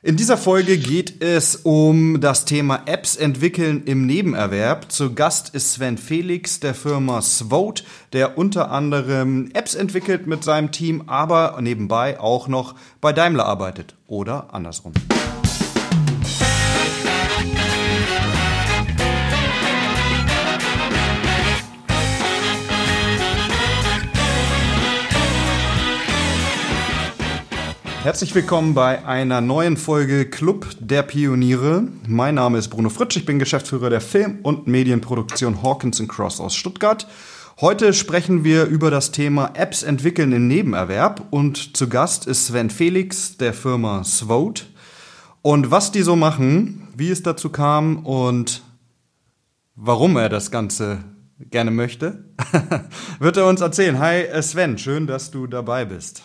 In dieser Folge geht es um das Thema Apps entwickeln im Nebenerwerb. Zu Gast ist Sven Felix der Firma Svote, der unter anderem Apps entwickelt mit seinem Team, aber nebenbei auch noch bei Daimler arbeitet oder andersrum. Herzlich willkommen bei einer neuen Folge Club der Pioniere. Mein Name ist Bruno Fritsch, ich bin Geschäftsführer der Film- und Medienproduktion Hawkins Cross aus Stuttgart. Heute sprechen wir über das Thema Apps entwickeln im Nebenerwerb und zu Gast ist Sven Felix der Firma Svote. Und was die so machen, wie es dazu kam und warum er das Ganze gerne möchte, wird er uns erzählen. Hi Sven, schön, dass du dabei bist.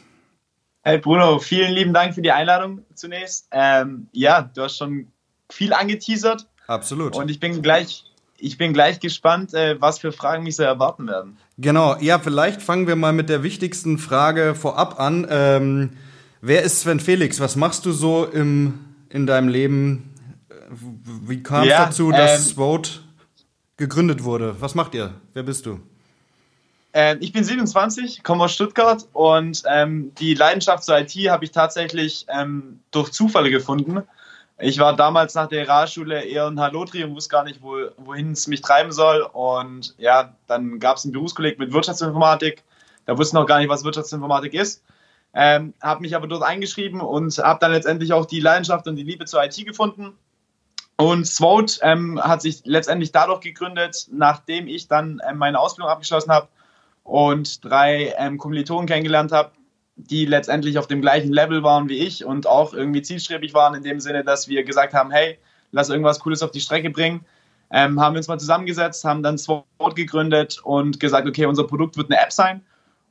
Hey Bruno, vielen lieben Dank für die Einladung zunächst. Ähm, ja, du hast schon viel angeteasert. Absolut. Und ich bin gleich, ich bin gleich gespannt, äh, was für Fragen mich so erwarten werden. Genau, ja, vielleicht fangen wir mal mit der wichtigsten Frage vorab an. Ähm, wer ist Sven Felix? Was machst du so im, in deinem Leben? Wie kam es ja, dazu, dass ähm, Vote gegründet wurde? Was macht ihr? Wer bist du? Ähm, ich bin 27, komme aus Stuttgart und ähm, die Leidenschaft zur IT habe ich tatsächlich ähm, durch Zufälle gefunden. Ich war damals nach der Realschule eher ein Hallotri und wusste gar nicht, wo, wohin es mich treiben soll. Und ja, dann gab es einen Berufskolleg mit Wirtschaftsinformatik. Da wusste noch gar nicht, was Wirtschaftsinformatik ist. Ähm, habe mich aber dort eingeschrieben und habe dann letztendlich auch die Leidenschaft und die Liebe zur IT gefunden. Und Swote ähm, hat sich letztendlich dadurch gegründet, nachdem ich dann ähm, meine Ausbildung abgeschlossen habe und drei ähm, Kommilitonen kennengelernt habe, die letztendlich auf dem gleichen Level waren wie ich und auch irgendwie zielstrebig waren in dem Sinne, dass wir gesagt haben, hey, lass irgendwas Cooles auf die Strecke bringen. Ähm, haben wir uns mal zusammengesetzt, haben dann Sword gegründet und gesagt, okay, unser Produkt wird eine App sein.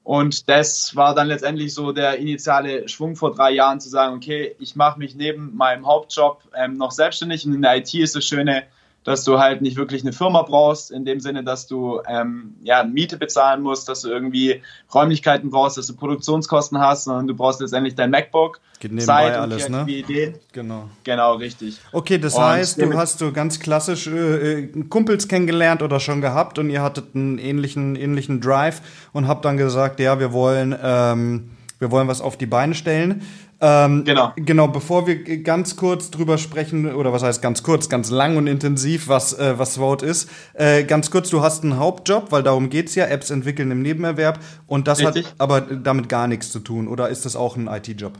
Und das war dann letztendlich so der initiale Schwung vor drei Jahren zu sagen, okay, ich mache mich neben meinem Hauptjob ähm, noch selbstständig und in der IT ist das Schöne, dass du halt nicht wirklich eine Firma brauchst, in dem Sinne, dass du ähm, ja, Miete bezahlen musst, dass du irgendwie Räumlichkeiten brauchst, dass du Produktionskosten hast, sondern du brauchst letztendlich dein MacBook. Geht nebenbei Zeit alles, ne? Ideen. Genau. Genau, richtig. Okay, das und heißt, du hast so ganz klassisch äh, Kumpels kennengelernt oder schon gehabt und ihr hattet einen ähnlichen, ähnlichen Drive und habt dann gesagt, ja, wir wollen, ähm, wir wollen was auf die Beine stellen. Ähm, genau. Genau, bevor wir ganz kurz drüber sprechen, oder was heißt ganz kurz, ganz lang und intensiv, was, äh, was Vote ist. Äh, ganz kurz, du hast einen Hauptjob, weil darum geht's ja, Apps entwickeln im Nebenerwerb. Und das Richtig. hat aber damit gar nichts zu tun, oder ist das auch ein IT-Job?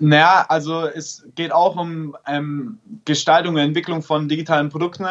Naja, also es geht auch um ähm, Gestaltung und Entwicklung von digitalen Produkten,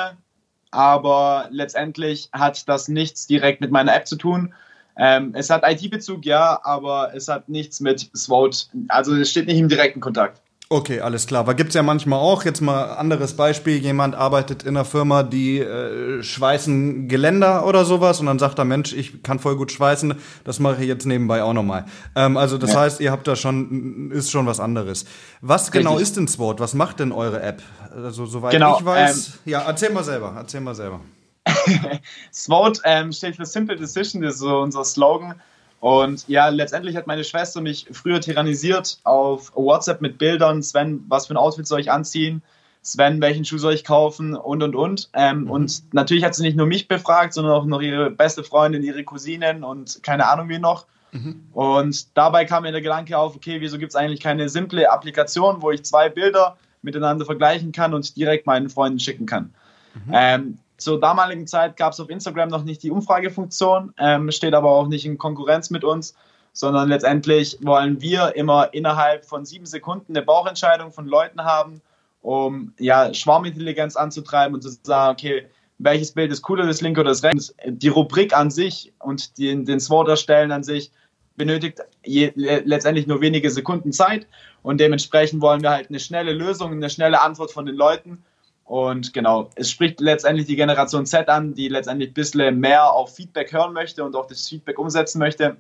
aber letztendlich hat das nichts direkt mit meiner App zu tun, ähm, es hat IT-Bezug, ja, aber es hat nichts mit SWOT. Also es steht nicht im direkten Kontakt. Okay, alles klar. Aber gibt's ja manchmal auch, jetzt mal anderes Beispiel, jemand arbeitet in einer Firma, die äh, schweißen Geländer oder sowas und dann sagt er, Mensch, ich kann voll gut schweißen, das mache ich jetzt nebenbei auch nochmal. Ähm, also das ja. heißt, ihr habt da schon, ist schon was anderes. Was genau Richtig. genau ist denn SWOT? Was macht denn eure App? Also soweit genau, ich weiß, ähm, ja, erzähl mal selber, erzähl mal selber. SWOT ähm, steht für Simple Decision, das ist so unser Slogan. Und ja, letztendlich hat meine Schwester mich früher tyrannisiert auf WhatsApp mit Bildern. Sven, was für ein Outfit soll ich anziehen? Sven, welchen Schuh soll ich kaufen? Und, und, und. Ähm, mhm. Und natürlich hat sie nicht nur mich befragt, sondern auch noch ihre beste Freundin, ihre Cousinen und keine Ahnung wie noch. Mhm. Und dabei kam mir der Gedanke auf, okay, wieso gibt es eigentlich keine simple Applikation, wo ich zwei Bilder miteinander vergleichen kann und direkt meinen Freunden schicken kann. Mhm. Ähm, zur damaligen Zeit gab es auf Instagram noch nicht die Umfragefunktion, ähm, steht aber auch nicht in Konkurrenz mit uns, sondern letztendlich wollen wir immer innerhalb von sieben Sekunden eine Bauchentscheidung von Leuten haben, um ja, Schwarmintelligenz anzutreiben und zu sagen, okay, welches Bild ist cooler, das linke oder das rechte. Die Rubrik an sich und den, den SWOT erstellen an sich benötigt je, letztendlich nur wenige Sekunden Zeit und dementsprechend wollen wir halt eine schnelle Lösung, eine schnelle Antwort von den Leuten und genau, es spricht letztendlich die Generation Z an, die letztendlich ein bisschen mehr auf Feedback hören möchte und auch das Feedback umsetzen möchte.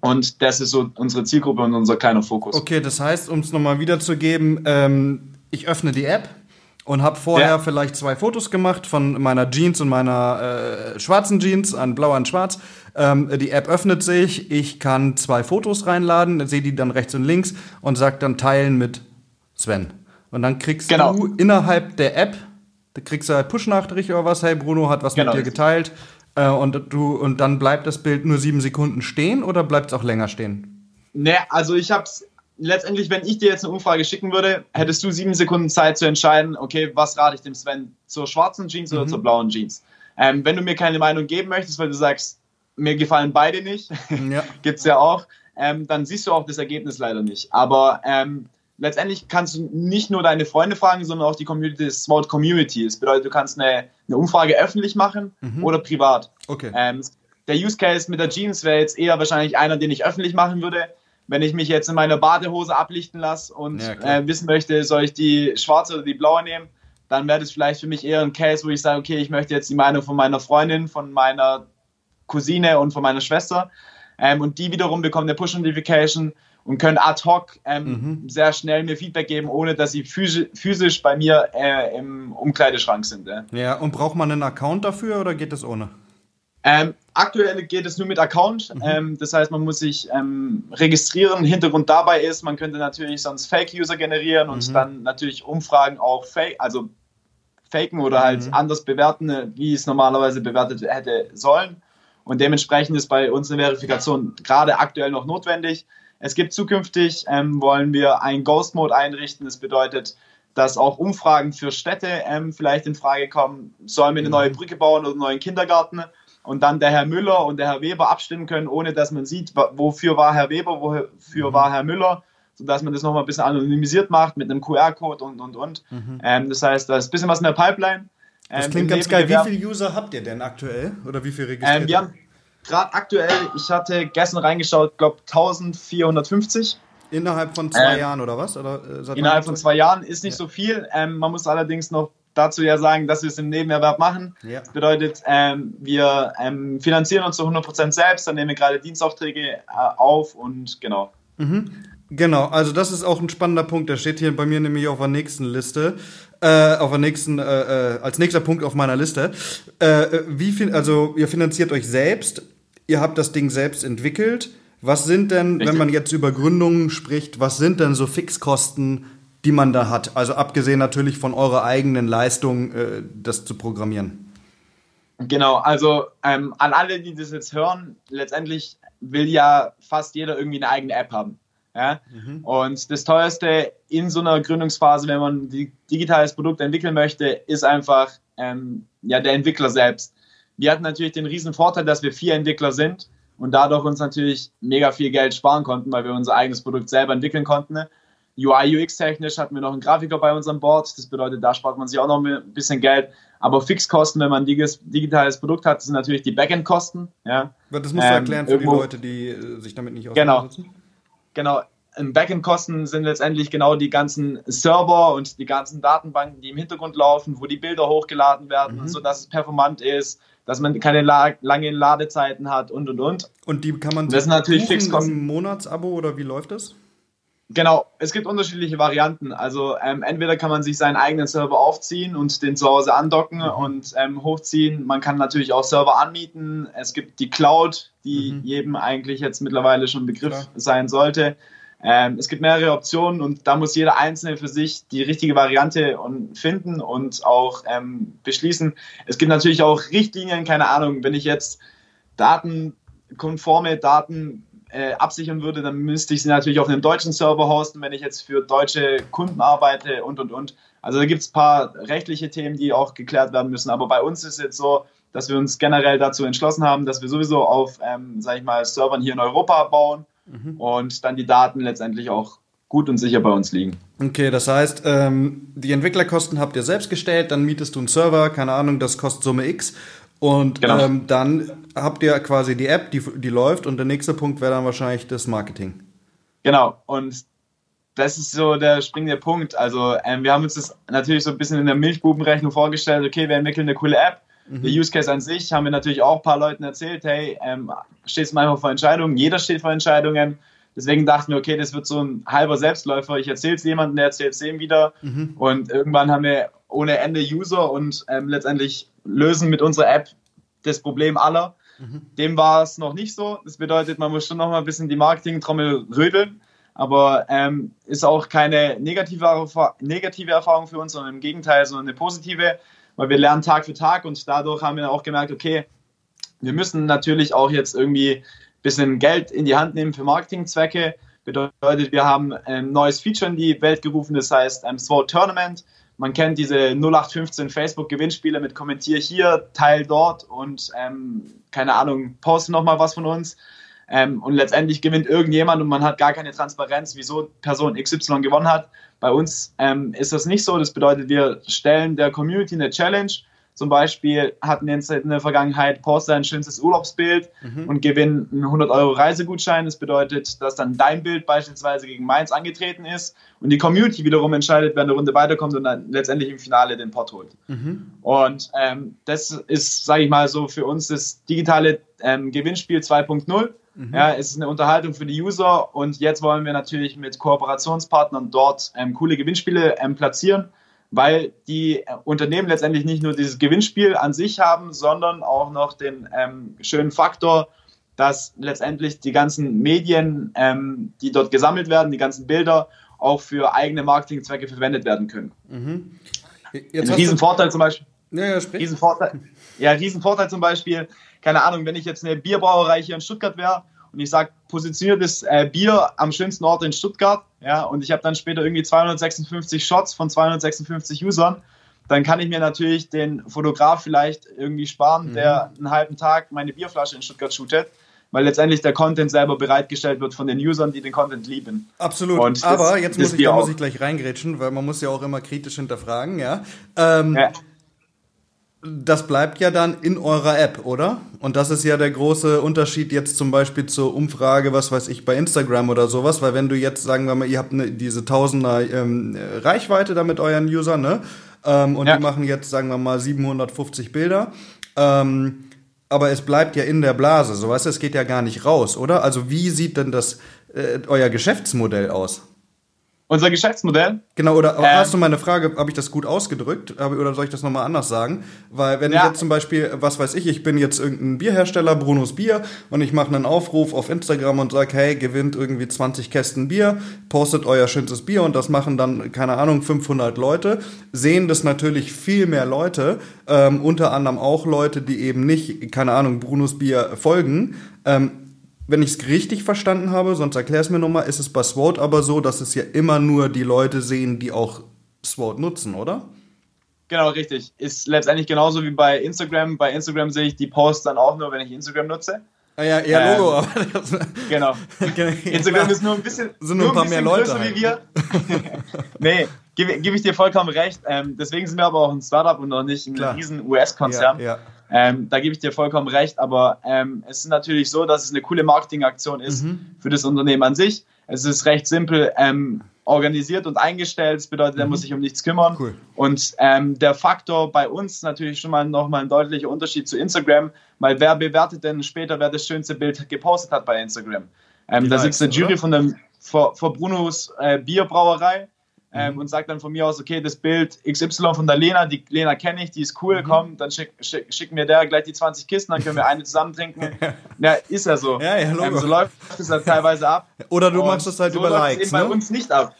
Und das ist so unsere Zielgruppe und unser kleiner Fokus. Okay, das heißt, um es nochmal wiederzugeben, ähm, ich öffne die App und habe vorher ja. vielleicht zwei Fotos gemacht von meiner Jeans und meiner äh, schwarzen Jeans, ein blau, ein schwarz. Ähm, die App öffnet sich, ich kann zwei Fotos reinladen, sehe die dann rechts und links und sage dann teilen mit Sven. Und dann kriegst genau. du innerhalb der App, da kriegst du halt Push-Nachricht oder was, hey, Bruno hat was genau. mit dir geteilt. Äh, und, du, und dann bleibt das Bild nur sieben Sekunden stehen oder bleibt es auch länger stehen? Ne, also ich hab's letztendlich, wenn ich dir jetzt eine Umfrage schicken würde, hättest du sieben Sekunden Zeit zu entscheiden, okay, was rate ich dem Sven, zur schwarzen Jeans mhm. oder zur blauen Jeans? Ähm, wenn du mir keine Meinung geben möchtest, weil du sagst, mir gefallen beide nicht, ja. gibt es ja auch, ähm, dann siehst du auch das Ergebnis leider nicht. Aber ähm, letztendlich kannst du nicht nur deine Freunde fragen, sondern auch die Community, das Smart Community. Das bedeutet, du kannst eine, eine Umfrage öffentlich machen mhm. oder privat. Okay. Ähm, der Use Case mit der Jeans wäre jetzt eher wahrscheinlich einer, den ich öffentlich machen würde. Wenn ich mich jetzt in meiner Badehose ablichten lasse und ja, äh, wissen möchte, soll ich die schwarze oder die blaue nehmen, dann wäre das vielleicht für mich eher ein Case, wo ich sage, okay, ich möchte jetzt die Meinung von meiner Freundin, von meiner Cousine und von meiner Schwester. Ähm, und die wiederum bekommen eine Push-Notification und können ad hoc ähm, mhm. sehr schnell mir Feedback geben, ohne dass sie physisch, bei mir äh, im Umkleideschrank sind. Äh. Ja, und braucht man einen Account dafür oder geht das ohne? Ähm, aktuell geht es nur mit Account. Mhm. Ähm, das heißt, man muss sich ähm, registrieren. Hintergrund dabei ist, man könnte natürlich sonst Fake-User generieren und mhm. dann natürlich Umfragen auch fake, also faken oder halt mhm. anders bewerten, wie es normalerweise bewertet hätte sollen. Und dementsprechend ist bei uns eine Verifikation gerade aktuell noch notwendig. Es gibt zukünftig, ähm, wollen wir einen Ghost Mode einrichten. Das bedeutet, dass auch Umfragen für Städte ähm, vielleicht in Frage kommen. Sollen wir eine neue mhm. Brücke bauen oder einen neuen Kindergarten? Und dann der Herr Müller und der Herr Weber abstimmen können, ohne dass man sieht, wofür war Herr Weber, wofür mhm. war Herr Müller, sodass man das nochmal ein bisschen anonymisiert macht mit einem QR-Code und, und, und. Mhm. Ähm, das heißt, da ist ein bisschen was in der Pipeline. Das ähm, klingt ganz geil. Wie viele User habt ihr denn aktuell? Oder wie viele registriert? Ähm, wir haben gerade aktuell, ich hatte gestern reingeschaut, glaube 1450. Innerhalb von zwei ähm, Jahren oder was? Oder, äh, innerhalb von zwei Jahren ist nicht ja. so viel. Ähm, man muss allerdings noch dazu ja sagen, dass wir es im Nebenerwerb machen. Ja. Das bedeutet, ähm, wir ähm, finanzieren uns zu 100% selbst, dann nehmen wir gerade Dienstaufträge äh, auf und genau. Mhm. Genau, also das ist auch ein spannender Punkt. Der steht hier bei mir nämlich auf der nächsten Liste. Äh, auf der nächsten, äh, äh als nächster Punkt auf meiner Liste. Äh, wie viel, also ihr finanziert euch selbst, ihr habt das Ding selbst entwickelt. Was sind denn, Richtig. wenn man jetzt über Gründungen spricht, was sind denn so Fixkosten, die man da hat? Also abgesehen natürlich von eurer eigenen Leistung, äh, das zu programmieren. Genau, also ähm, an alle, die das jetzt hören, letztendlich will ja fast jeder irgendwie eine eigene App haben. Ja? Mhm. Und das teuerste in so einer Gründungsphase, wenn man ein digitales Produkt entwickeln möchte, ist einfach ähm, ja, der Entwickler selbst. Wir hatten natürlich den riesen Vorteil, dass wir vier Entwickler sind und dadurch uns natürlich mega viel Geld sparen konnten, weil wir unser eigenes Produkt selber entwickeln konnten. UI, UX-technisch hatten wir noch einen Grafiker bei unserem Board. Das bedeutet, da spart man sich auch noch ein bisschen Geld. Aber Fixkosten, wenn man ein digitales Produkt hat, sind natürlich die Backend-Kosten. Ja. Das musst du ähm, erklären für die Leute, die äh, sich damit nicht auseinandersetzen. Genau genau, Backend-Kosten sind letztendlich genau die ganzen Server und die ganzen Datenbanken, die im Hintergrund laufen, wo die Bilder hochgeladen werden, mhm. sodass es performant ist, dass man keine la langen Ladezeiten hat und und und. Und die kann man das sind natürlich Fixkosten. im Monatsabo oder wie läuft das? Genau, es gibt unterschiedliche Varianten. Also ähm, entweder kann man sich seinen eigenen Server aufziehen und den zu Hause andocken mhm. und ähm, hochziehen. Man kann natürlich auch Server anmieten. Es gibt die Cloud, die mhm. jedem eigentlich jetzt mittlerweile schon Begriff Klar. sein sollte. Ähm, es gibt mehrere Optionen und da muss jeder Einzelne für sich die richtige Variante und finden und auch ähm, beschließen. Es gibt natürlich auch Richtlinien, keine Ahnung, wenn ich jetzt datenkonforme Daten äh, absichern würde, dann müsste ich sie natürlich auf einem deutschen Server hosten, wenn ich jetzt für deutsche Kunden arbeite und und und. Also da gibt es ein paar rechtliche Themen, die auch geklärt werden müssen. Aber bei uns ist es jetzt so, dass wir uns generell dazu entschlossen haben, dass wir sowieso auf, ähm, sag ich mal, Servern hier in Europa bauen mhm. und dann die Daten letztendlich auch gut und sicher bei uns liegen. Okay, das heißt, ähm, die Entwicklerkosten habt ihr selbst gestellt, dann mietest du einen Server, keine Ahnung, das kostet Summe X und genau. ähm, dann habt ihr quasi die App, die, die läuft und der nächste Punkt wäre dann wahrscheinlich das Marketing. Genau, und das ist so der springende Punkt. Also ähm, wir haben uns das natürlich so ein bisschen in der Milchbubenrechnung vorgestellt, okay, wir entwickeln eine coole App. Mhm. Der Use Case an sich haben wir natürlich auch ein paar Leuten erzählt, hey, ähm, stehst du manchmal vor Entscheidungen, jeder steht vor Entscheidungen. Deswegen dachten wir, okay, das wird so ein halber Selbstläufer. Ich erzähle es jemandem, der erzählt es dem wieder. Mhm. Und irgendwann haben wir ohne Ende User und ähm, letztendlich lösen mit unserer App das Problem aller. Mhm. Dem war es noch nicht so. Das bedeutet, man muss schon noch mal ein bisschen die Marketing-Trommel rödeln. aber ähm, ist auch keine negative, negative Erfahrung für uns, sondern im Gegenteil, sondern eine positive, weil wir lernen Tag für Tag und dadurch haben wir auch gemerkt, okay, wir müssen natürlich auch jetzt irgendwie ein bisschen Geld in die Hand nehmen für Marketingzwecke. Bedeutet, wir haben ein neues Feature in die Welt gerufen, das heißt ähm, SWOT Tournament. Man kennt diese 0815 Facebook-Gewinnspiele mit Kommentier hier, Teil dort und ähm, keine Ahnung, poste nochmal was von uns. Ähm, und letztendlich gewinnt irgendjemand und man hat gar keine Transparenz, wieso Person XY gewonnen hat. Bei uns ähm, ist das nicht so. Das bedeutet, wir stellen der Community eine Challenge zum Beispiel hatten wir in der Vergangenheit Poster ein schönstes Urlaubsbild mhm. und gewinnen einen 100 Euro Reisegutschein. Das bedeutet, dass dann dein Bild beispielsweise gegen meins angetreten ist und die Community wiederum entscheidet, wer in der Runde weiterkommt und dann letztendlich im Finale den Pot holt. Mhm. Und ähm, das ist, sage ich mal, so für uns das digitale ähm, Gewinnspiel 2.0. Mhm. Ja, es ist eine Unterhaltung für die User und jetzt wollen wir natürlich mit Kooperationspartnern dort ähm, coole Gewinnspiele ähm, platzieren weil die Unternehmen letztendlich nicht nur dieses Gewinnspiel an sich haben, sondern auch noch den ähm, schönen Faktor, dass letztendlich die ganzen Medien, ähm, die dort gesammelt werden, die ganzen Bilder auch für eigene Marketingzwecke verwendet werden können. Mhm. Ein Riesenvorteil zum Beispiel. Ja, ja, Riesenvorteil, ja, Riesenvorteil zum Beispiel, keine Ahnung, wenn ich jetzt eine Bierbrauerei hier in Stuttgart wäre und ich sage, positioniert das äh, Bier am schönsten Ort in Stuttgart, ja, und ich habe dann später irgendwie 256 Shots von 256 Usern, dann kann ich mir natürlich den Fotograf vielleicht irgendwie sparen, mhm. der einen halben Tag meine Bierflasche in Stuttgart shootet, weil letztendlich der Content selber bereitgestellt wird von den Usern, die den Content lieben. Absolut. Und Aber das, jetzt muss ich, da muss ich gleich reingrätschen, weil man muss ja auch immer kritisch hinterfragen, ja. Ähm, ja das bleibt ja dann in eurer App, oder? Und das ist ja der große Unterschied jetzt zum Beispiel zur Umfrage, was weiß ich, bei Instagram oder sowas, weil wenn du jetzt, sagen wir mal, ihr habt eine, diese Tausender ähm, Reichweite da mit euren Usern, ne? Ähm, und ja. die machen jetzt, sagen wir mal, 750 Bilder. Ähm, aber es bleibt ja in der Blase, so weißt du, es geht ja gar nicht raus, oder? Also wie sieht denn das äh, euer Geschäftsmodell aus? Unser Geschäftsmodell. Genau, oder ähm, hast du meine Frage, habe ich das gut ausgedrückt? Oder soll ich das nochmal anders sagen? Weil wenn ja. ich jetzt zum Beispiel, was weiß ich, ich bin jetzt irgendein Bierhersteller, Brunos Bier, und ich mache einen Aufruf auf Instagram und sage, hey, gewinnt irgendwie 20 Kästen Bier, postet euer schönstes Bier und das machen dann, keine Ahnung, 500 Leute, sehen das natürlich viel mehr Leute, ähm, unter anderem auch Leute, die eben nicht, keine Ahnung, Brunos Bier folgen. Ähm, wenn ich es richtig verstanden habe, sonst erklär es mir nochmal, ist es bei SWOT aber so, dass es ja immer nur die Leute sehen, die auch SWOT nutzen, oder? Genau, richtig. Ist letztendlich genauso wie bei Instagram. Bei Instagram sehe ich die Posts dann auch nur, wenn ich Instagram nutze. Ah ja, Logo, ähm, aber Genau. Instagram ist nur ein bisschen, sind nur ein paar mehr Leute größer halt. wie wir. nee, gebe geb ich dir vollkommen recht. Ähm, deswegen sind wir aber auch ein Startup und noch nicht ein Klar. riesen US-Konzern. Ja, ja. Ähm, da gebe ich dir vollkommen recht, aber ähm, es ist natürlich so, dass es eine coole Marketingaktion ist mhm. für das Unternehmen an sich. Es ist recht simpel ähm, organisiert und eingestellt. Das bedeutet, mhm. er muss sich um nichts kümmern. Cool. Und ähm, der Faktor bei uns natürlich schon mal nochmal ein deutlicher Unterschied zu Instagram, weil wer bewertet denn später, wer das schönste Bild gepostet hat bei Instagram? Ähm, da sitzt eine Jury oder? von dem vor, vor Brunos äh, Bierbrauerei ähm, mhm. und sagt dann von mir aus, okay, das Bild XY von der Lena, die Lena kenne ich, die ist cool, mhm. komm, dann schick, schick, schicken mir der gleich die 20 Kisten, dann können wir eine zusammen trinken. ja, ist ja so. Ja, ja, ähm, so läuft es halt teilweise ab. Oder du und machst es halt so über Likes. Ne? bei uns nicht ab.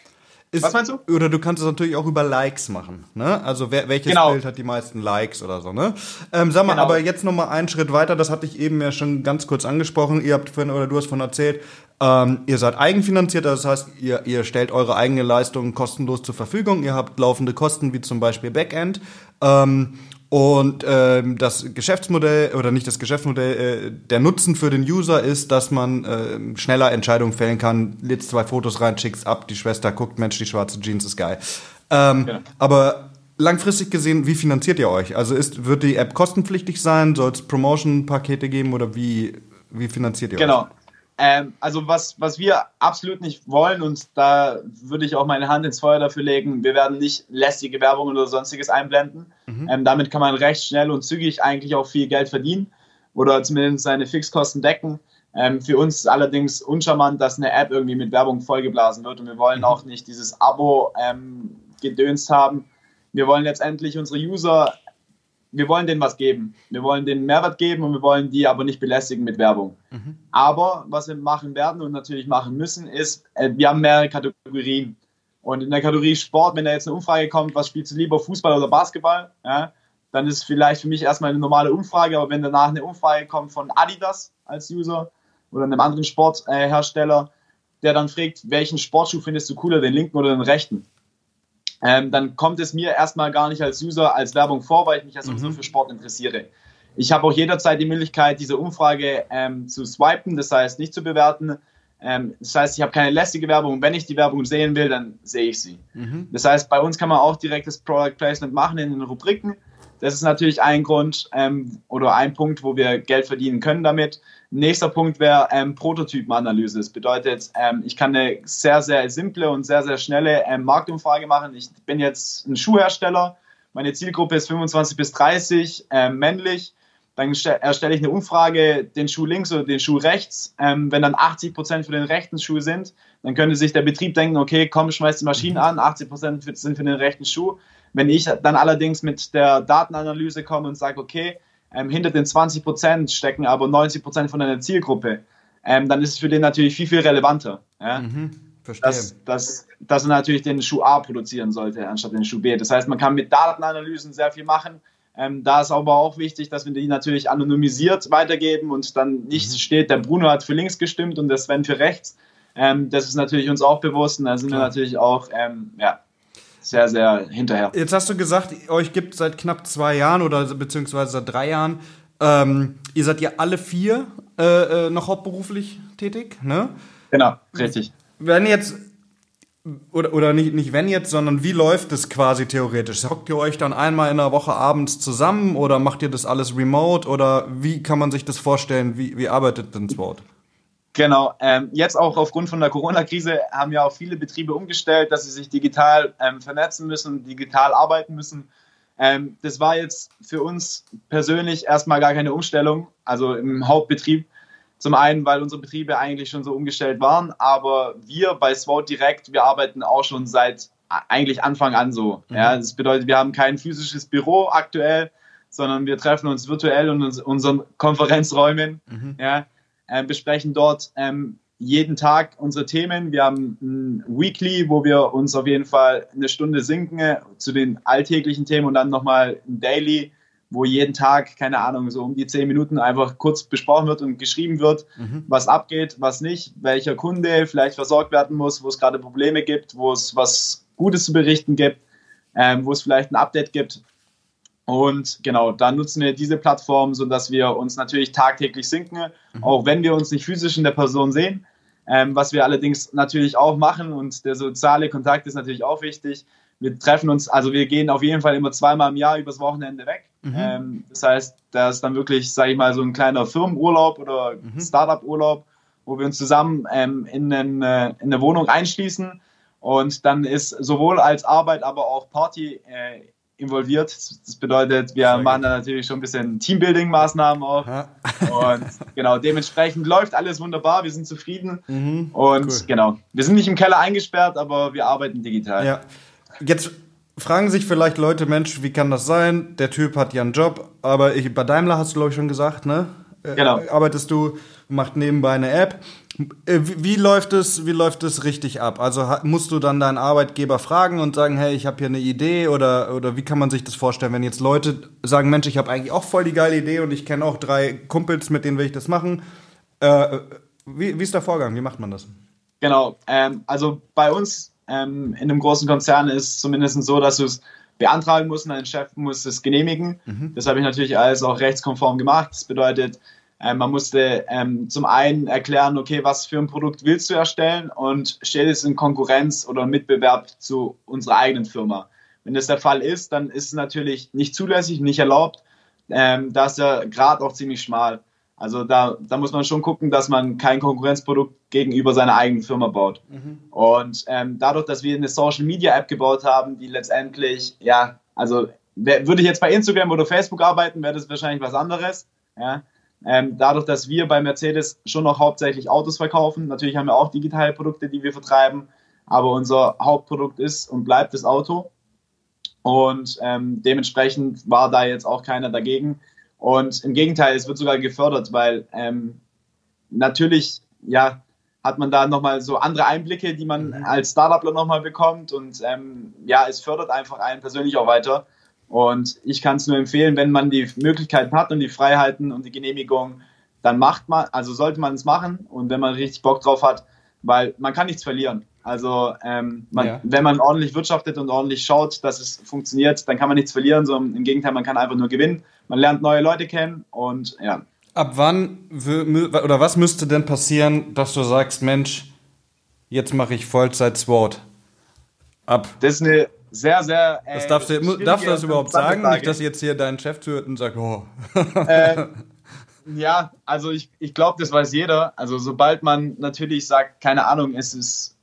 Ist, Was meinst du? Oder du kannst es natürlich auch über Likes machen. Ne? Also wer, welches genau. Bild hat die meisten Likes oder so. Ne? Ähm, sag mal, genau. aber jetzt noch mal einen Schritt weiter. Das hatte ich eben ja schon ganz kurz angesprochen. Ihr habt vorhin oder du hast von erzählt. Ähm, ihr seid eigenfinanziert, das heißt, ihr, ihr stellt eure eigene Leistung kostenlos zur Verfügung. Ihr habt laufende Kosten wie zum Beispiel Backend. Ähm, und ähm, das Geschäftsmodell oder nicht das Geschäftsmodell, äh, der Nutzen für den User ist, dass man äh, schneller Entscheidungen fällen kann, lädst zwei Fotos rein, schickst ab, die Schwester guckt, Mensch, die schwarze Jeans ist geil. Ähm, ja. Aber langfristig gesehen, wie finanziert ihr euch? Also ist, wird die App kostenpflichtig sein? Soll es Promotion-Pakete geben oder wie, wie finanziert ihr genau. euch? Genau. Ähm, also was, was wir absolut nicht wollen und da würde ich auch meine Hand ins Feuer dafür legen, wir werden nicht lästige Werbung oder sonstiges einblenden. Mhm. Ähm, damit kann man recht schnell und zügig eigentlich auch viel Geld verdienen oder zumindest seine Fixkosten decken. Ähm, für uns ist allerdings uncharmant, dass eine App irgendwie mit Werbung vollgeblasen wird und wir wollen mhm. auch nicht dieses Abo ähm, gedönst haben. Wir wollen letztendlich unsere User wir wollen denen was geben. Wir wollen denen Mehrwert geben und wir wollen die aber nicht belästigen mit Werbung. Mhm. Aber was wir machen werden und natürlich machen müssen, ist, äh, wir haben mehrere Kategorien. Und in der Kategorie Sport, wenn da jetzt eine Umfrage kommt, was spielst du lieber, Fußball oder Basketball, ja, dann ist vielleicht für mich erstmal eine normale Umfrage, aber wenn danach eine Umfrage kommt von Adidas als User oder einem anderen Sporthersteller, der dann fragt, welchen Sportschuh findest du cooler, den linken oder den rechten, ähm, dann kommt es mir erstmal gar nicht als User als Werbung vor, weil ich mich ja sowieso mhm. für Sport interessiere. Ich habe auch jederzeit die Möglichkeit, diese Umfrage ähm, zu swipen, das heißt nicht zu bewerten. Ähm, das heißt, ich habe keine lästige Werbung und wenn ich die Werbung sehen will, dann sehe ich sie. Mhm. Das heißt, bei uns kann man auch direkt das Product Placement machen in den Rubriken. Das ist natürlich ein Grund ähm, oder ein Punkt, wo wir Geld verdienen können damit. Nächster Punkt wäre ähm, Prototypenanalyse. Das bedeutet, ähm, ich kann eine sehr, sehr simple und sehr, sehr schnelle ähm, Marktumfrage machen. Ich bin jetzt ein Schuhhersteller. Meine Zielgruppe ist 25 bis 30, ähm, männlich dann erstelle ich eine Umfrage, den Schuh links oder den Schuh rechts. Ähm, wenn dann 80 Prozent für den rechten Schuh sind, dann könnte sich der Betrieb denken, okay, komm, schmeiß die Maschine an, 80 Prozent sind für den rechten Schuh. Wenn ich dann allerdings mit der Datenanalyse komme und sage, okay, ähm, hinter den 20 Prozent stecken aber 90 Prozent von deiner Zielgruppe, ähm, dann ist es für den natürlich viel, viel relevanter. Ja? Mhm, verstehe. Dass, dass, dass er natürlich den Schuh A produzieren sollte, anstatt den Schuh B. Das heißt, man kann mit Datenanalysen sehr viel machen ähm, da ist aber auch wichtig, dass wir die natürlich anonymisiert weitergeben und dann nicht mhm. steht, der Bruno hat für links gestimmt und der Sven für rechts. Ähm, das ist natürlich uns auch bewusst und da sind Klar. wir natürlich auch ähm, ja, sehr, sehr hinterher. Jetzt hast du gesagt, euch gibt es seit knapp zwei Jahren oder beziehungsweise seit drei Jahren. Ähm, ihr seid ja alle vier äh, äh noch hauptberuflich tätig, ne? Genau, richtig. Wenn jetzt oder, oder nicht, nicht wenn jetzt, sondern wie läuft es quasi theoretisch? Hockt ihr euch dann einmal in der Woche abends zusammen oder macht ihr das alles remote oder wie kann man sich das vorstellen? Wie, wie arbeitet denn Sport? Genau, ähm, jetzt auch aufgrund von der Corona-Krise haben ja auch viele Betriebe umgestellt, dass sie sich digital ähm, vernetzen müssen, digital arbeiten müssen. Ähm, das war jetzt für uns persönlich erstmal gar keine Umstellung, also im Hauptbetrieb. Zum einen, weil unsere Betriebe eigentlich schon so umgestellt waren, aber wir bei SWOT direkt, wir arbeiten auch schon seit eigentlich Anfang an so. Mhm. Ja, das bedeutet, wir haben kein physisches Büro aktuell, sondern wir treffen uns virtuell in unseren Konferenzräumen, mhm. ja, äh, besprechen dort ähm, jeden Tag unsere Themen. Wir haben ein Weekly, wo wir uns auf jeden Fall eine Stunde sinken äh, zu den alltäglichen Themen und dann nochmal ein Daily, wo jeden Tag, keine Ahnung, so um die zehn Minuten einfach kurz besprochen wird und geschrieben wird, mhm. was abgeht, was nicht, welcher Kunde vielleicht versorgt werden muss, wo es gerade Probleme gibt, wo es was Gutes zu berichten gibt, ähm, wo es vielleicht ein Update gibt. Und genau, da nutzen wir diese Plattform, sodass wir uns natürlich tagtäglich sinken, mhm. auch wenn wir uns nicht physisch in der Person sehen. Ähm, was wir allerdings natürlich auch machen und der soziale Kontakt ist natürlich auch wichtig wir treffen uns, also wir gehen auf jeden Fall immer zweimal im Jahr übers Wochenende weg. Mhm. Ähm, das heißt, da ist dann wirklich, sage ich mal, so ein kleiner Firmenurlaub oder mhm. Startup-Urlaub, wo wir uns zusammen ähm, in, einen, äh, in eine Wohnung einschließen. Und dann ist sowohl als Arbeit, aber auch Party äh, involviert. Das bedeutet, wir Sehr machen da natürlich schon ein bisschen Teambuilding-Maßnahmen auch. Ja. Und genau, dementsprechend läuft alles wunderbar. Wir sind zufrieden. Mhm. Und cool. genau, wir sind nicht im Keller eingesperrt, aber wir arbeiten digital. Ja. Jetzt fragen sich vielleicht Leute, Mensch, wie kann das sein? Der Typ hat ja einen Job, aber ich, bei Daimler hast du, glaube ich, schon gesagt, ne? Äh, genau. Arbeitest du, macht nebenbei eine App. Äh, wie, läuft es, wie läuft es richtig ab? Also musst du dann deinen Arbeitgeber fragen und sagen, hey, ich habe hier eine Idee oder, oder wie kann man sich das vorstellen, wenn jetzt Leute sagen, Mensch, ich habe eigentlich auch voll die geile Idee und ich kenne auch drei Kumpels, mit denen will ich das machen. Äh, wie, wie ist der Vorgang? Wie macht man das? Genau, ähm, also bei uns ähm, in einem großen Konzern ist zumindest so, dass du es beantragen musst und dein Chef muss es genehmigen. Mhm. Das habe ich natürlich alles auch rechtskonform gemacht. Das bedeutet, man musste ähm, zum einen erklären, okay, was für ein Produkt willst du erstellen und steht es in Konkurrenz oder Mitbewerb zu unserer eigenen Firma. Wenn das der Fall ist, dann ist es natürlich nicht zulässig, nicht erlaubt. Ähm, da ist der Grad auch ziemlich schmal. Also da, da muss man schon gucken, dass man kein Konkurrenzprodukt gegenüber seiner eigenen Firma baut. Mhm. Und ähm, dadurch, dass wir eine Social Media App gebaut haben, die letztendlich, ja, also würde ich jetzt bei Instagram oder Facebook arbeiten, wäre das wahrscheinlich was anderes. Ja. Ähm, dadurch, dass wir bei Mercedes schon noch hauptsächlich Autos verkaufen, natürlich haben wir auch digitale Produkte, die wir vertreiben, aber unser Hauptprodukt ist und bleibt das Auto. Und ähm, dementsprechend war da jetzt auch keiner dagegen. Und im Gegenteil, es wird sogar gefördert, weil ähm, natürlich, ja, hat man da nochmal so andere Einblicke, die man mhm. als Startupler nochmal bekommt. Und ähm, ja, es fördert einfach einen persönlich auch weiter. Und ich kann es nur empfehlen, wenn man die Möglichkeiten hat und die Freiheiten und die Genehmigung, dann macht man, also sollte man es machen und wenn man richtig Bock drauf hat, weil man kann nichts verlieren. Also ähm, man, ja. wenn man ordentlich wirtschaftet und ordentlich schaut, dass es funktioniert, dann kann man nichts verlieren, sondern im Gegenteil, man kann einfach nur gewinnen. Man lernt neue Leute kennen und ja. Ab wann oder was müsste denn passieren, dass du sagst, Mensch, jetzt mache ich Vollzeit Sword? Ab. Das ist eine sehr, sehr. Äh, das darfst, du, darfst du das überhaupt sagen? Frage. Nicht, dass jetzt hier dein Chef zuhört und sagt, oh. Äh, ja, also ich, ich glaube, das weiß jeder. Also sobald man natürlich sagt, keine Ahnung, es ist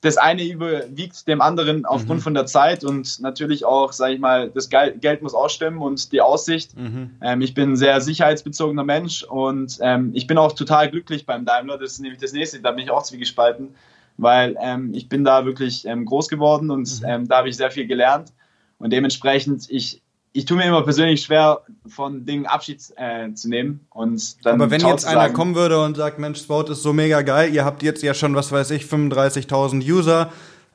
das eine überwiegt dem anderen aufgrund mhm. von der Zeit und natürlich auch, sage ich mal, das Geld muss auch stimmen und die Aussicht. Mhm. Ähm, ich bin ein sehr sicherheitsbezogener Mensch und ähm, ich bin auch total glücklich beim Daimler. Das ist nämlich das nächste, da bin ich auch zwiegespalten, weil ähm, ich bin da wirklich ähm, groß geworden und mhm. Ähm, da habe ich sehr viel gelernt und dementsprechend, ich, ich tue mir immer persönlich schwer, von Dingen Abschied äh, zu nehmen. Und dann Aber wenn jetzt einer sagen, kommen würde und sagt, Mensch, Sport ist so mega geil, ihr habt jetzt ja schon, was weiß ich, 35.000 User,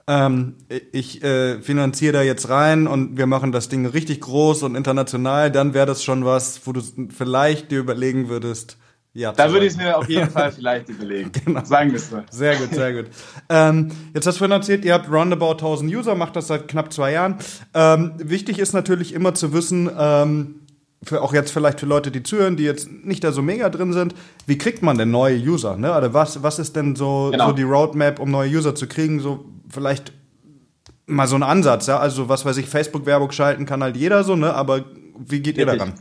ähm, ich äh, finanziere da jetzt rein und wir machen das Ding richtig groß und international, dann wäre das schon was, wo du vielleicht dir überlegen würdest, ja, da würde ich es mir auf jeden Fall vielleicht überlegen. genau. Sagen wir es mal. Sehr gut, sehr gut. Ähm, jetzt hast du vorhin erzählt, ihr habt roundabout 1000 User, macht das seit knapp zwei Jahren. Ähm, wichtig ist natürlich immer zu wissen, ähm, für auch jetzt vielleicht für Leute, die zuhören, die jetzt nicht da so mega drin sind, wie kriegt man denn neue User? Ne? Also was, was ist denn so, genau. so die Roadmap, um neue User zu kriegen? So vielleicht mal so ein Ansatz, ja? Also was weiß ich, Facebook-Werbung schalten kann halt jeder so, ne? Aber wie geht Richtig. ihr daran?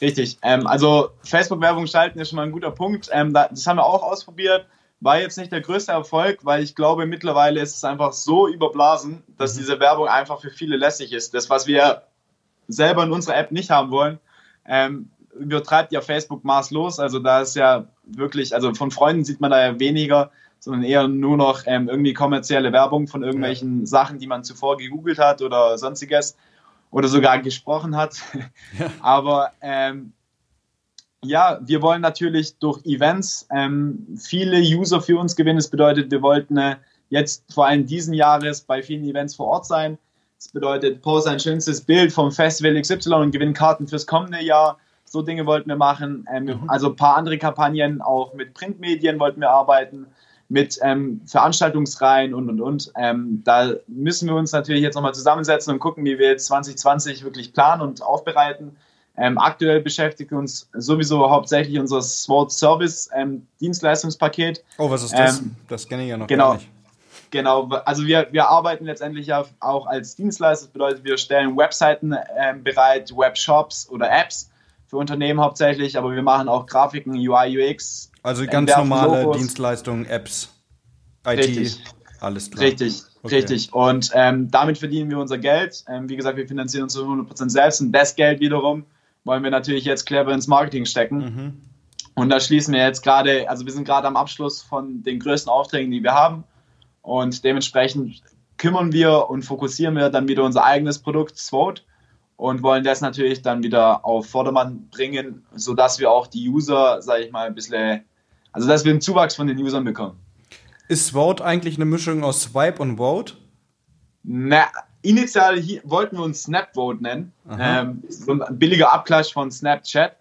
Richtig. Ähm, also Facebook-Werbung schalten ist schon mal ein guter Punkt. Ähm, das haben wir auch ausprobiert. War jetzt nicht der größte Erfolg, weil ich glaube, mittlerweile ist es einfach so überblasen, dass mhm. diese Werbung einfach für viele lässig ist. Das, was wir selber in unserer App nicht haben wollen, ähm, übertreibt ja Facebook maßlos. Also da ist ja wirklich, also von Freunden sieht man da ja weniger, sondern eher nur noch ähm, irgendwie kommerzielle Werbung von irgendwelchen ja. Sachen, die man zuvor gegoogelt hat oder sonstiges oder sogar gesprochen hat. Ja. Aber ähm, ja, wir wollen natürlich durch Events ähm, viele User für uns gewinnen. Das bedeutet, wir wollten äh, jetzt vor allem diesen Jahres bei vielen Events vor Ort sein. Das bedeutet, post ein schönstes Bild vom Festival XY und gewinnen Karten fürs kommende Jahr. So Dinge wollten wir machen. Ähm, mhm. Also ein paar andere Kampagnen, auch mit Printmedien wollten wir arbeiten mit ähm, Veranstaltungsreihen und und und. Ähm, da müssen wir uns natürlich jetzt nochmal zusammensetzen und gucken, wie wir jetzt 2020 wirklich planen und aufbereiten. Ähm, aktuell beschäftigt uns sowieso hauptsächlich unser Sword Service ähm, Dienstleistungspaket. Oh, was ist das? Ähm, das kenne ich ja noch genau, gar nicht. Genau, also wir, wir arbeiten letztendlich ja auch als Dienstleister. Das bedeutet, wir stellen Webseiten ähm, bereit, Webshops oder Apps für Unternehmen hauptsächlich, aber wir machen auch Grafiken, UI, UX, also ganz normale Logos. Dienstleistungen, Apps, IT, richtig. alles klar. Richtig, okay. richtig. Und ähm, damit verdienen wir unser Geld. Ähm, wie gesagt, wir finanzieren uns zu 100% selbst und das Geld wiederum wollen wir natürlich jetzt clever ins Marketing stecken. Mhm. Und da schließen wir jetzt gerade, also wir sind gerade am Abschluss von den größten Aufträgen, die wir haben. Und dementsprechend kümmern wir und fokussieren wir dann wieder unser eigenes Produkt, Swote und wollen das natürlich dann wieder auf Vordermann bringen, sodass wir auch die User, sage ich mal, ein bisschen also, dass wir einen Zuwachs von den Usern bekommen. Ist Vote eigentlich eine Mischung aus Swipe und Vote? Na, initial wollten wir uns Snapvote nennen. Ähm, so ein billiger Abklatsch von Snapchat.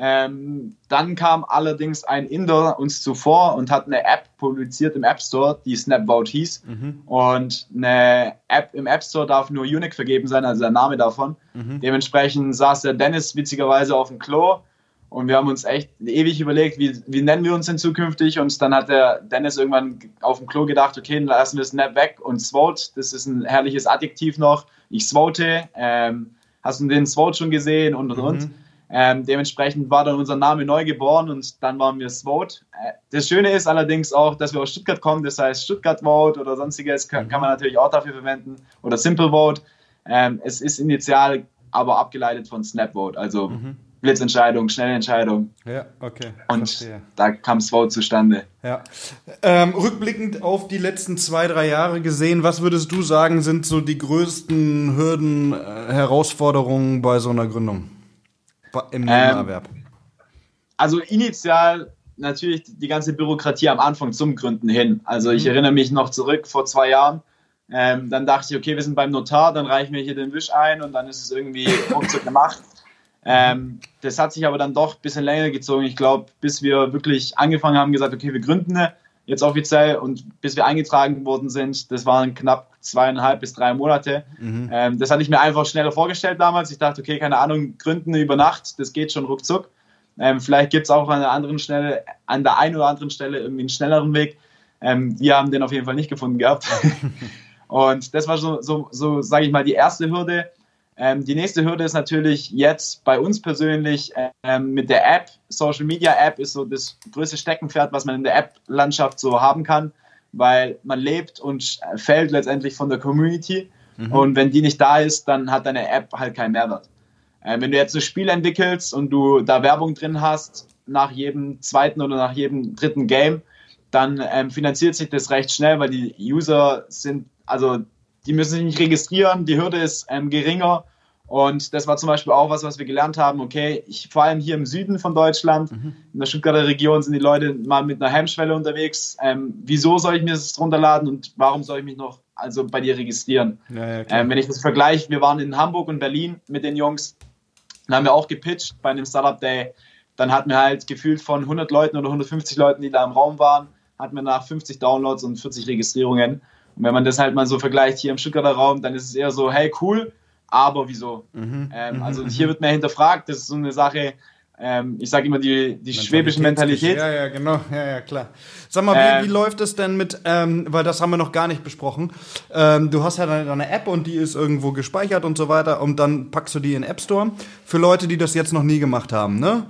Ähm, dann kam allerdings ein Inder uns zuvor und hat eine App publiziert im App Store, die Snapvote hieß. Mhm. Und eine App im App Store darf nur Unique vergeben sein, also der Name davon. Mhm. Dementsprechend saß der Dennis witzigerweise auf dem Klo und wir haben uns echt ewig überlegt, wie, wie nennen wir uns denn zukünftig? Und dann hat der Dennis irgendwann auf dem Klo gedacht, okay, dann lassen wir Snap weg und Swote, das ist ein herrliches Adjektiv noch. Ich swote, ähm, hast du den Swote schon gesehen und und mhm. und. Ähm, dementsprechend war dann unser Name neu geboren und dann waren wir Swote. Äh, das Schöne ist allerdings auch, dass wir aus Stuttgart kommen, das heißt Stuttgart Vote oder sonstiges kann, kann man natürlich auch dafür verwenden oder Simple Vote. Ähm, es ist initial aber abgeleitet von Snap Vote, also mhm Blitzentscheidung, schnelle Entscheidung. Ja, okay. Und verstehe. da kam es Vote zustande. Ja. Ähm, rückblickend auf die letzten zwei, drei Jahre gesehen, was würdest du sagen, sind so die größten Hürden, äh, Herausforderungen bei so einer Gründung im Nebenerwerb? Ähm, also initial natürlich die ganze Bürokratie am Anfang zum Gründen hin. Also ich mhm. erinnere mich noch zurück vor zwei Jahren. Ähm, dann dachte ich, okay, wir sind beim Notar, dann reichen wir hier den Wisch ein und dann ist es irgendwie ruckzuck gemacht. Ähm, das hat sich aber dann doch ein bisschen länger gezogen. Ich glaube, bis wir wirklich angefangen haben, gesagt, okay, wir gründen jetzt offiziell und bis wir eingetragen worden sind, das waren knapp zweieinhalb bis drei Monate. Mhm. Ähm, das hatte ich mir einfach schneller vorgestellt damals. Ich dachte, okay, keine Ahnung, gründen über Nacht, das geht schon ruckzuck. Ähm, vielleicht gibt es auch an der anderen Stelle, an der einen oder anderen Stelle irgendwie einen schnelleren Weg. Ähm, wir haben den auf jeden Fall nicht gefunden gehabt. und das war so, so, so sage ich mal, die erste Hürde. Ähm, die nächste Hürde ist natürlich jetzt bei uns persönlich ähm, mit der App. Social Media App ist so das größte Steckenpferd, was man in der App-Landschaft so haben kann, weil man lebt und fällt letztendlich von der Community. Mhm. Und wenn die nicht da ist, dann hat deine App halt keinen Mehrwert. Äh, wenn du jetzt ein Spiel entwickelst und du da Werbung drin hast, nach jedem zweiten oder nach jedem dritten Game, dann ähm, finanziert sich das recht schnell, weil die User sind, also die müssen sich nicht registrieren, die Hürde ist ähm, geringer. Und das war zum Beispiel auch was, was wir gelernt haben. Okay, ich, vor allem hier im Süden von Deutschland, mhm. in der Stuttgarter Region sind die Leute mal mit einer Hemmschwelle unterwegs. Ähm, wieso soll ich mir das runterladen und warum soll ich mich noch also bei dir registrieren? Ja, ja, ähm, wenn ich das vergleiche, wir waren in Hamburg und Berlin mit den Jungs, dann haben wir auch gepitcht bei einem Startup Day. Dann hatten wir halt gefühlt von 100 Leuten oder 150 Leuten, die da im Raum waren, hatten wir nach 50 Downloads und 40 Registrierungen. Und wenn man das halt mal so vergleicht hier im Stuttgarter Raum, dann ist es eher so, hey, cool, aber wieso? Mhm. Ähm, mhm. also hier wird mehr hinterfragt, das ist so eine Sache, ähm, ich sage immer die, die schwäbische Mentalität. Ja, ja, genau, ja, ja, klar. Sag mal, wie, äh, wie läuft es denn mit, ähm, weil das haben wir noch gar nicht besprochen. Ähm, du hast ja deine, deine App und die ist irgendwo gespeichert und so weiter und dann packst du die in App Store. Für Leute, die das jetzt noch nie gemacht haben, ne?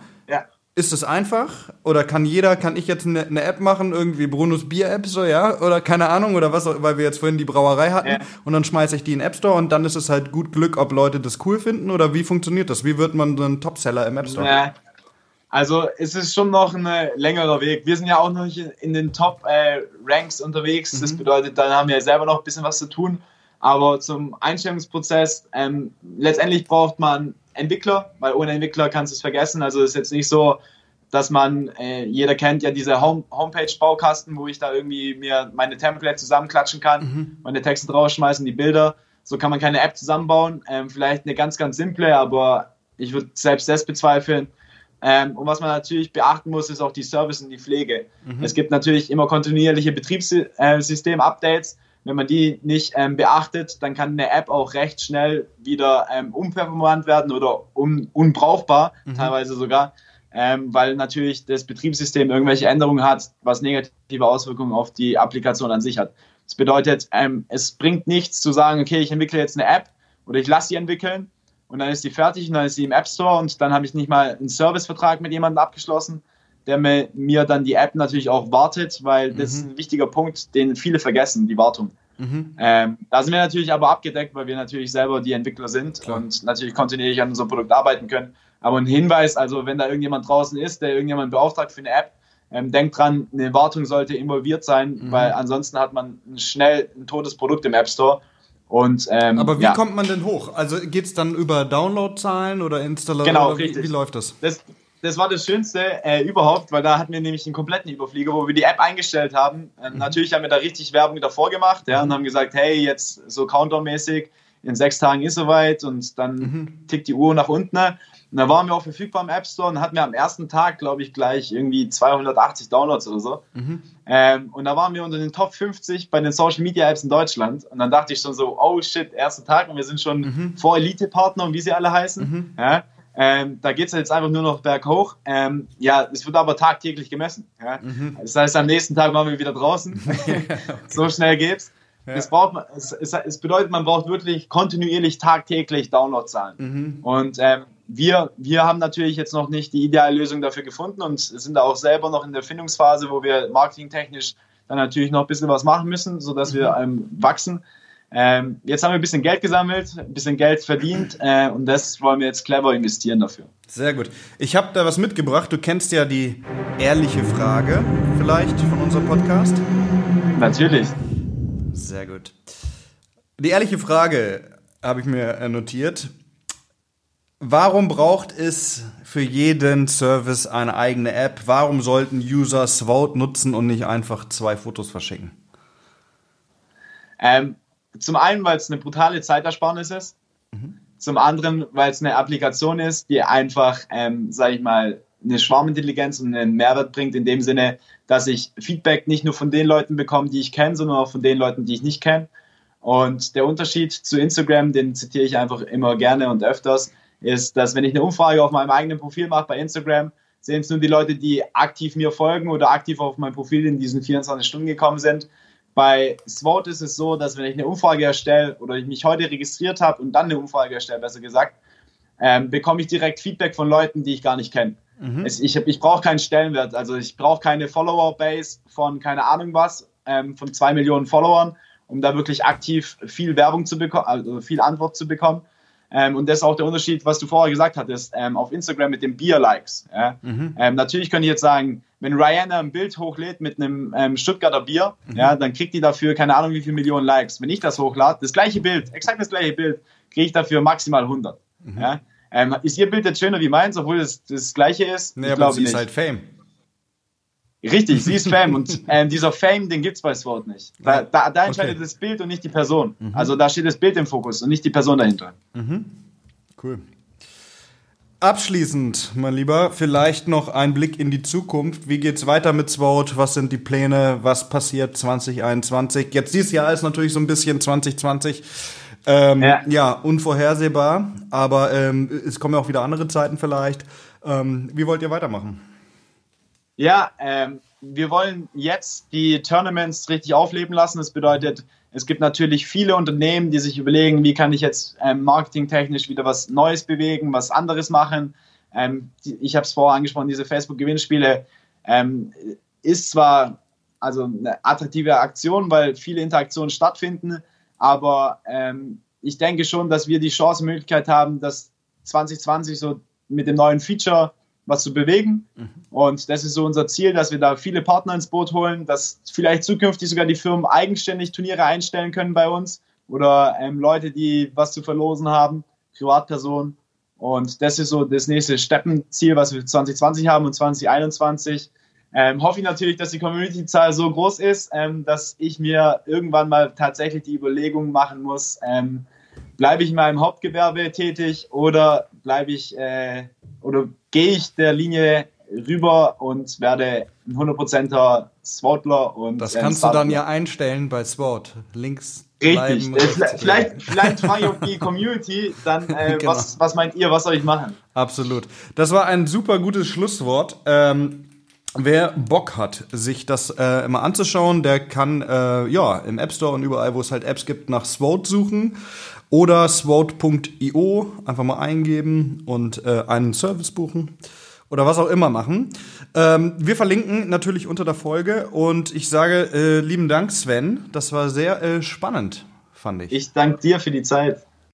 Ist es einfach? Oder kann jeder, kann ich jetzt eine, eine App machen, irgendwie Brunos Bier-App, so, ja? Oder keine Ahnung, oder was, weil wir jetzt vorhin die Brauerei hatten ja. und dann schmeiße ich die in den App Store und dann ist es halt gut Glück, ob Leute das cool finden oder wie funktioniert das? Wie wird man so ein Topseller im App Store? Ja. Also es ist schon noch ein längerer Weg. Wir sind ja auch noch in den Top-Ranks äh, unterwegs. Mhm. Das bedeutet, dann haben wir selber noch ein bisschen was zu tun. Aber zum Einstellungsprozess, ähm, letztendlich braucht man Entwickler, weil ohne Entwickler kannst du es vergessen. Also es ist jetzt nicht so, dass man, äh, jeder kennt ja diese Home Homepage-Baukasten, wo ich da irgendwie mir meine Templates zusammenklatschen kann, mhm. meine Texte draufschmeißen, die Bilder. So kann man keine App zusammenbauen. Ähm, vielleicht eine ganz, ganz simple, aber ich würde selbst das bezweifeln. Ähm, und was man natürlich beachten muss, ist auch die Service und die Pflege. Mhm. Es gibt natürlich immer kontinuierliche Betriebssystem-Updates wenn man die nicht ähm, beachtet, dann kann eine App auch recht schnell wieder ähm, unperformant werden oder un unbrauchbar, mhm. teilweise sogar, ähm, weil natürlich das Betriebssystem irgendwelche Änderungen hat, was negative Auswirkungen auf die Applikation an sich hat. Das bedeutet, ähm, es bringt nichts zu sagen, okay, ich entwickle jetzt eine App oder ich lasse sie entwickeln und dann ist die fertig und dann ist sie im App Store und dann habe ich nicht mal einen Servicevertrag mit jemandem abgeschlossen, der mir, dann die App natürlich auch wartet, weil das mhm. ist ein wichtiger Punkt, den viele vergessen, die Wartung. Mhm. Ähm, da sind wir natürlich aber abgedeckt, weil wir natürlich selber die Entwickler sind Klar. und natürlich kontinuierlich an unserem Produkt arbeiten können. Aber ein Hinweis, also wenn da irgendjemand draußen ist, der irgendjemand beauftragt für eine App, ähm, denkt dran, eine Wartung sollte involviert sein, mhm. weil ansonsten hat man schnell ein totes Produkt im App Store. Und, ähm, Aber wie ja. kommt man denn hoch? Also geht es dann über Downloadzahlen oder Installation? Genau, oder wie, richtig. Wie, läuft das? das? Das war das Schönste äh, überhaupt, weil da hatten wir nämlich einen kompletten Überflieger, wo wir die App eingestellt haben. Äh, mhm. Natürlich haben wir da richtig Werbung davor gemacht ja, und haben gesagt, hey, jetzt so countermäßig, in sechs Tagen ist soweit und dann mhm. tickt die Uhr nach unten. Und da waren wir auch verfügbar im App Store und hatten wir am ersten Tag, glaube ich, gleich irgendwie 280 Downloads oder so. Mhm. Ähm, und da waren wir unter den Top 50 bei den Social Media Apps in Deutschland. Und dann dachte ich schon so, oh shit, erster Tag und wir sind schon mhm. vor Elite-Partner und wie sie alle heißen. Mhm. Ja. Ähm, da geht es jetzt einfach nur noch berghoch. Ähm, ja, es wird aber tagtäglich gemessen. Ja? Mhm. Das heißt, am nächsten Tag waren wir wieder draußen. okay. So schnell geht's. Ja. Das braucht es, es, es, bedeutet, man braucht wirklich kontinuierlich tagtäglich Downloadzahlen. Mhm. Und ähm, wir, wir haben natürlich jetzt noch nicht die ideale Lösung dafür gefunden und sind da auch selber noch in der Findungsphase, wo wir marketingtechnisch dann natürlich noch ein bisschen was machen müssen, sodass mhm. wir wachsen. Ähm, jetzt haben wir ein bisschen Geld gesammelt, ein bisschen Geld verdient äh, und das wollen wir jetzt clever investieren dafür. Sehr gut. Ich habe da was mitgebracht. Du kennst ja die ehrliche Frage vielleicht von unserem Podcast. Natürlich. Sehr gut. Die ehrliche Frage habe ich mir notiert. Warum braucht es für jeden Service eine eigene App? Warum sollten User Swout nutzen und nicht einfach zwei Fotos verschicken? Ähm, zum einen, weil es eine brutale Zeitersparnis ist. Mhm. Zum anderen, weil es eine Applikation ist, die einfach, ähm, sage ich mal, eine Schwarmintelligenz und einen Mehrwert bringt in dem Sinne, dass ich Feedback nicht nur von den Leuten bekomme, die ich kenne, sondern auch von den Leuten, die ich nicht kenne. Und der Unterschied zu Instagram, den zitiere ich einfach immer gerne und öfters, ist, dass wenn ich eine Umfrage auf meinem eigenen Profil mache bei Instagram, sehen es nur die Leute, die aktiv mir folgen oder aktiv auf mein Profil in diesen 24 Stunden gekommen sind. Bei SWOT ist es so, dass wenn ich eine Umfrage erstelle oder ich mich heute registriert habe und dann eine Umfrage erstelle, besser gesagt, ähm, bekomme ich direkt Feedback von Leuten, die ich gar nicht kenne. Mhm. Ich, ich brauche keinen Stellenwert, also ich brauche keine Follower-Base von keine Ahnung was, ähm, von zwei Millionen Followern, um da wirklich aktiv viel Werbung zu bekommen, also viel Antwort zu bekommen. Ähm, und das ist auch der Unterschied, was du vorher gesagt hattest, ähm, auf Instagram mit den Bier-Likes. Ja? Mhm. Ähm, natürlich könnte ich jetzt sagen, wenn Rihanna ein Bild hochlädt mit einem ähm, Stuttgarter Bier, mhm. ja, dann kriegt die dafür keine Ahnung wie viele Millionen Likes. Wenn ich das hochlade, das gleiche Bild, exakt das gleiche Bild, kriege ich dafür maximal 100. Mhm. Ja? Ähm, ist ihr Bild jetzt schöner wie meins, obwohl es das, das gleiche ist? Nee, ich aber sie nicht. ist halt Fame. Richtig, sie ist Fame und ähm, dieser Fame, den gibt es bei Sword nicht. Da, da, da entscheidet okay. das Bild und nicht die Person. Mhm. Also da steht das Bild im Fokus und nicht die Person dahinter. Mhm. Cool. Abschließend, mein Lieber, vielleicht noch ein Blick in die Zukunft. Wie geht's weiter mit Sword? Was sind die Pläne? Was passiert 2021? Jetzt dieses Jahr ist natürlich so ein bisschen 2020. Ähm, ja. ja. unvorhersehbar, aber ähm, es kommen ja auch wieder andere Zeiten vielleicht. Ähm, wie wollt ihr weitermachen? Ja, ähm, wir wollen jetzt die Tournaments richtig aufleben lassen. Das bedeutet, es gibt natürlich viele Unternehmen, die sich überlegen, wie kann ich jetzt ähm, marketingtechnisch wieder was Neues bewegen, was anderes machen. Ähm, die, ich habe es vorher angesprochen, diese Facebook-Gewinnspiele ähm, ist zwar also eine attraktive Aktion, weil viele Interaktionen stattfinden, aber ähm, ich denke schon, dass wir die Chance, Möglichkeit haben, dass 2020 so mit dem neuen Feature was zu bewegen. Mhm. Und das ist so unser Ziel, dass wir da viele Partner ins Boot holen, dass vielleicht zukünftig sogar die Firmen eigenständig Turniere einstellen können bei uns oder ähm, Leute, die was zu verlosen haben, Privatpersonen. Und das ist so das nächste Steppenziel, was wir 2020 haben und 2021. Ähm, hoffe ich natürlich, dass die Community-Zahl so groß ist, ähm, dass ich mir irgendwann mal tatsächlich die Überlegung machen muss, ähm, bleibe ich in meinem Hauptgewerbe tätig oder bleibe ich äh, oder gehe ich der Linie rüber und werde ein 100%er Swotler und das kannst du dann ja einstellen bei SWOT. Links Richtig. Äh, vielleicht, vielleicht frage ich die Community dann, äh, genau. was, was meint ihr, was soll ich machen? Absolut. Das war ein super gutes Schlusswort. Ähm, Wer Bock hat, sich das äh, immer anzuschauen, der kann äh, ja im App Store und überall, wo es halt Apps gibt, nach SWOT suchen oder swote.io einfach mal eingeben und äh, einen Service buchen oder was auch immer machen. Ähm, wir verlinken natürlich unter der Folge und ich sage äh, lieben Dank, Sven. Das war sehr äh, spannend, fand ich. Ich danke dir für die Zeit.